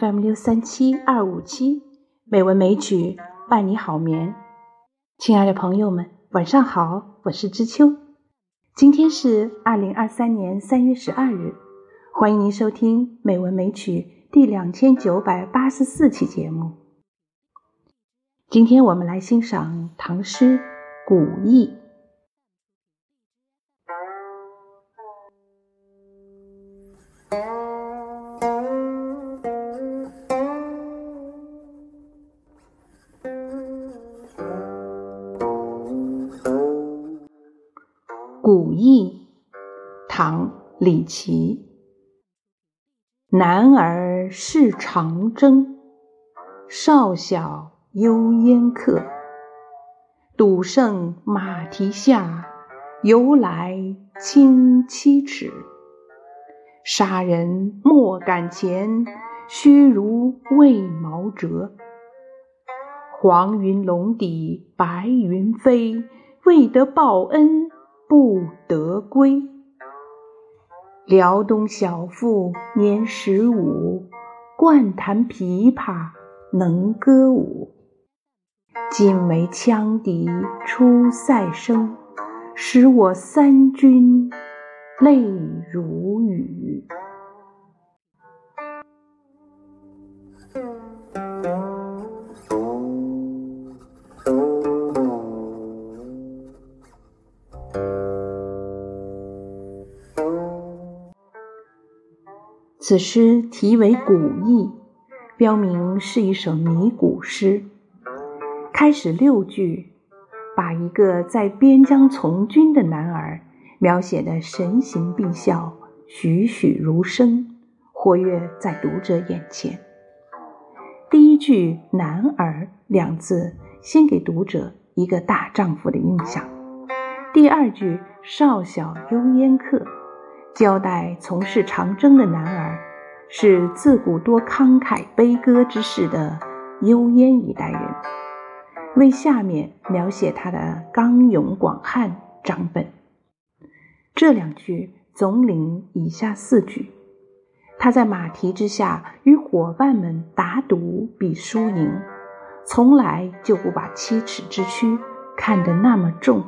FM 六三七二五七，美文美曲伴你好眠。亲爱的朋友们，晚上好，我是知秋。今天是二零二三年三月十二日，欢迎您收听《美文美曲》第两千九百八十四期节目。今天我们来欣赏唐诗《古意》。古意，唐·李颀。男儿视长征，少小幽烟客。赌胜马蹄下，犹来轻七尺。杀人莫敢前，须如未毛折。黄云龙底白云飞，未得报恩。不得归。辽东小妇年十五，惯弹琵琶能歌舞。今为羌笛出塞声，使我三军泪如雨。此诗题为《古意》，标明是一首拟古诗。开始六句，把一个在边疆从军的男儿描写的神形毕肖、栩栩如生，活跃在读者眼前。第一句“男儿”两字，先给读者一个大丈夫的印象；第二句“少小幽烟客”。交代从事长征的男儿是自古多慷慨悲歌之士的幽燕一代人，为下面描写他的刚勇广汉张本。这两句总领以下四句：他在马蹄之下与伙伴们打赌比输赢，从来就不把七尺之躯看得那么重。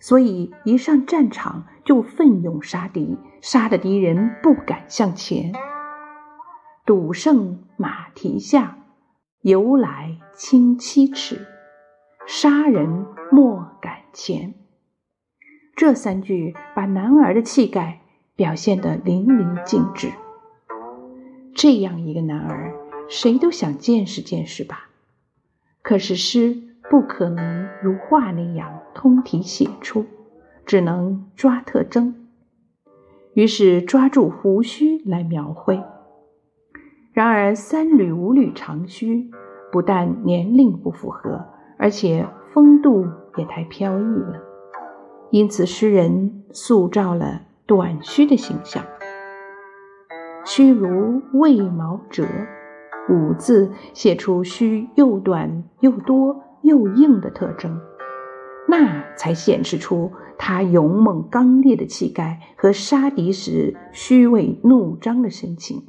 所以一上战场就奋勇杀敌，杀得敌人不敢向前。赌胜马蹄下，由来轻七尺。杀人莫敢前。这三句把男儿的气概表现得淋漓尽致。这样一个男儿，谁都想见识见识吧。可是诗。不可能如画那样通体写出，只能抓特征。于是抓住胡须来描绘。然而三缕五缕长须，不但年龄不符合，而且风度也太飘逸了。因此诗人塑造了短须的形象。须如未毛折，五字写出须又短又多。又硬的特征，那才显示出他勇猛刚烈的气概和杀敌时虚伪怒张的神情，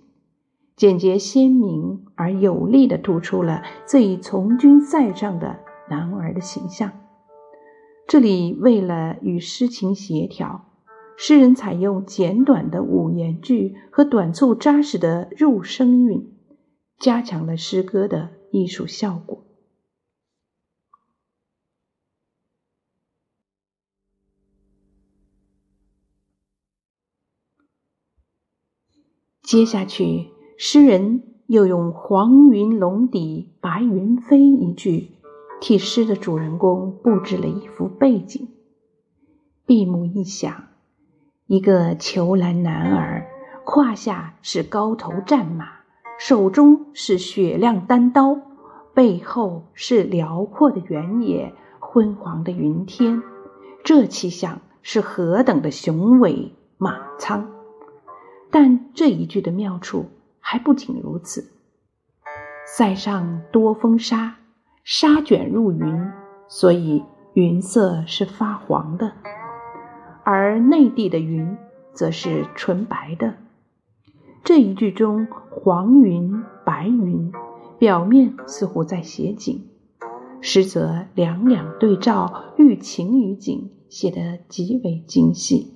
简洁鲜明而有力地突出了这一从军塞上的男儿的形象。这里为了与诗情协调，诗人采用简短的五言句和短促扎实的入声韵，加强了诗歌的艺术效果。接下去，诗人又用“黄云笼底白云飞”一句，替诗的主人公布置了一幅背景。闭目一想，一个虬蓝男儿，胯下是高头战马，手中是雪亮单刀，背后是辽阔的原野、昏黄的云天，这气象是何等的雄伟莽苍！但这一句的妙处还不仅如此。塞上多风沙，沙卷入云，所以云色是发黄的；而内地的云则是纯白的。这一句中黄云白云，表面似乎在写景，实则两两对照，寓情于景，写得极为精细。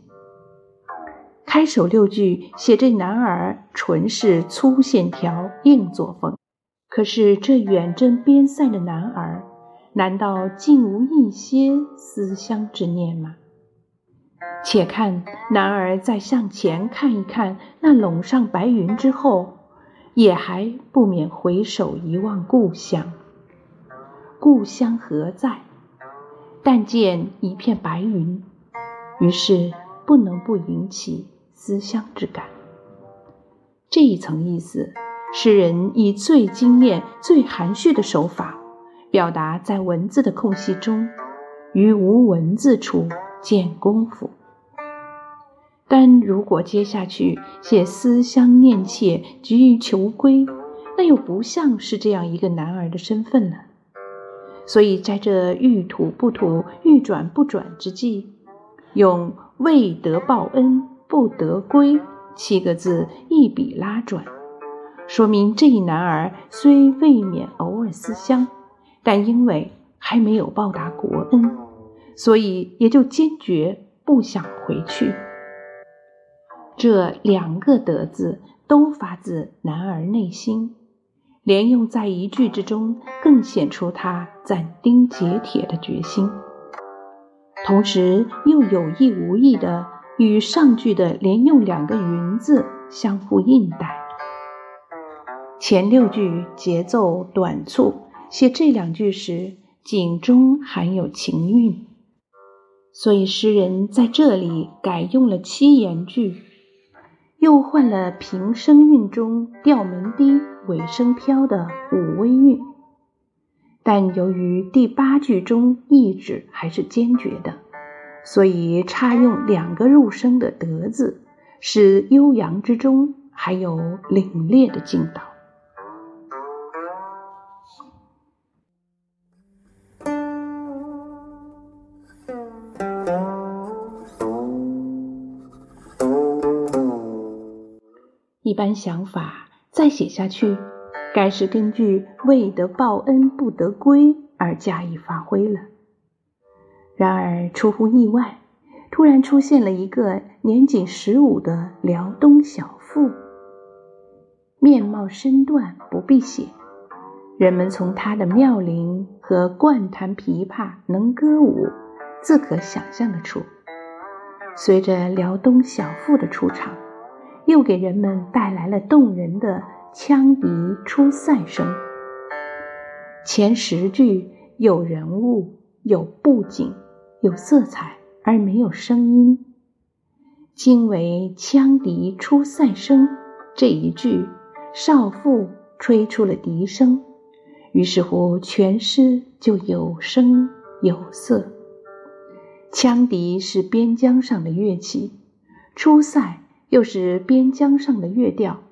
开首六句写这男儿纯是粗线条硬作风，可是这远征边塞的男儿，难道竟无一些思乡之念吗？且看男儿再向前看一看那笼上白云之后，也还不免回首一望故乡。故乡何在？但见一片白云，于是不能不引起。思乡之感，这一层意思，诗人以最精炼、最含蓄的手法，表达在文字的空隙中，于无文字处见功夫。但如果接下去写思乡念切、急于求归，那又不像是这样一个男儿的身份了。所以在这欲吐不吐、欲转不转之际，用未得报恩。不得归七个字一笔拉转，说明这一男儿虽未免偶尔思乡，但因为还没有报答国恩，所以也就坚决不想回去。这两个得字都发自男儿内心，连用在一句之中，更显出他斩钉截铁的决心，同时又有意无意的。与上句的连用两个“云”字相互应带。前六句节奏短促，写这两句时景中含有情韵，所以诗人在这里改用了七言句，又换了平声韵中调门低、尾声飘的五微韵。但由于第八句中意志还是坚决的。所以插用两个入声的“德”字，使悠扬之中还有凛冽的劲道。一般想法再写下去，该是根据“未得报恩不得归”而加以发挥了。然而出乎意外，突然出现了一个年仅十五的辽东小妇，面貌身段不必写，人们从她的妙龄和惯弹琵琶、能歌舞，自可想象得出。随着辽东小妇的出场，又给人们带来了动人的羌笛出塞声。前十句有人物，有布景。有色彩而没有声音，今为羌笛出塞声这一句，少妇吹出了笛声，于是乎全诗就有声有色。羌笛是边疆上的乐器，出塞又是边疆上的乐调，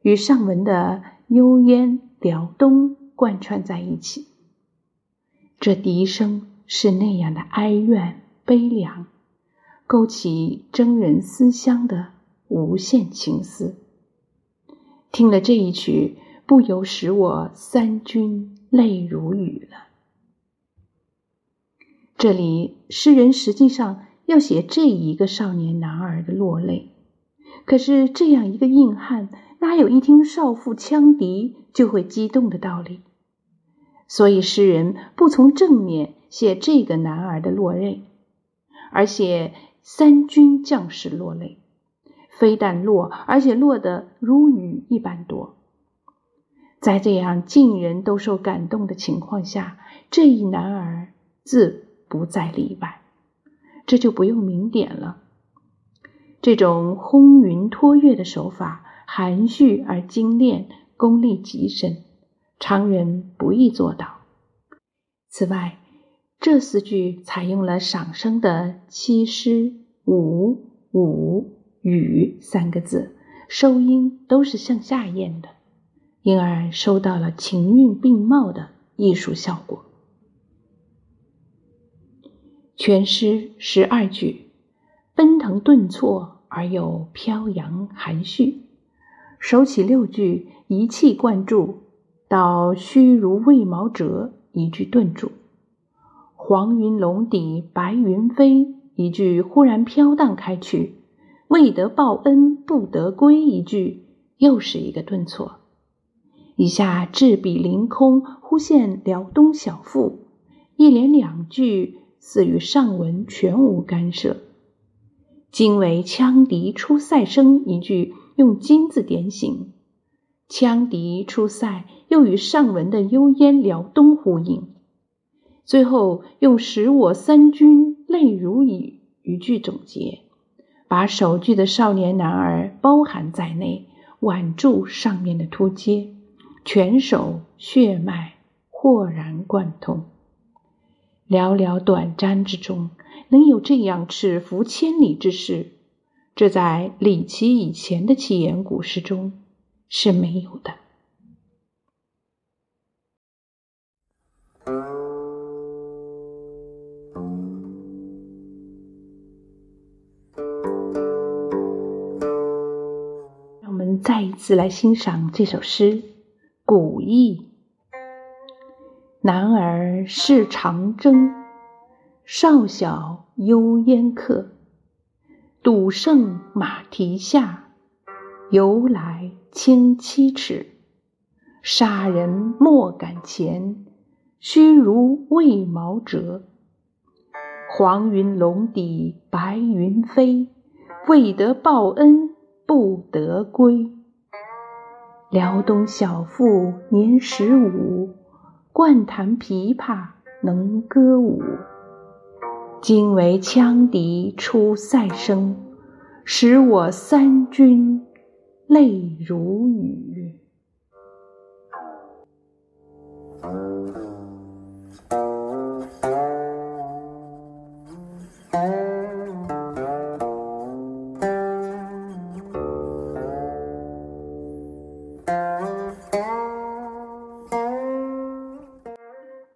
与上文的幽烟辽东贯穿在一起，这笛声。是那样的哀怨悲凉，勾起征人思乡的无限情思。听了这一曲，不由使我三军泪如雨了。这里诗人实际上要写这一个少年男儿的落泪，可是这样一个硬汉，哪有一听少妇羌笛就会激动的道理？所以诗人不从正面。写这个男儿的落泪，而写三军将士落泪，非但落，而且落得如雨一般多。在这样尽人都受感动的情况下，这一男儿自不再例外，这就不用明点了。这种轰云托月的手法，含蓄而精炼，功力极深，常人不易做到。此外，这四句采用了赏声的七诗五五雨三个字，收音都是向下咽的，因而收到了情韵并茂的艺术效果。全诗十二句，奔腾顿挫而又飘扬含蓄，首起六句，一气贯注，到虚如未毛折一句顿住，黄云笼底白云飞一句忽然飘荡开去，未得报恩不得归一句又是一个顿挫。以下至笔凌空，忽现辽东小腹，一连两句似与上文全无干涉。今为羌笛出塞声一句，用金字点醒，羌笛出塞又与上文的幽咽辽东呼应。最后用使我三军泪如雨一句总结，把首句的少年男儿包含在内，挽住上面的突接。全手血脉豁然贯通，寥寥短章之中能有这样尺幅千里之事，这在李琦以前的七言古诗中是没有的。再一次来欣赏这首诗。古意，男儿事长征，少小幽烟客。赌胜马蹄下，由来轻七尺。杀人莫敢前，须如魏毛折。黄云笼底白云飞，未得报恩不得归。辽东小妇年十五，惯弹琵琶能歌舞。今为羌笛出塞声，使我三军泪如雨。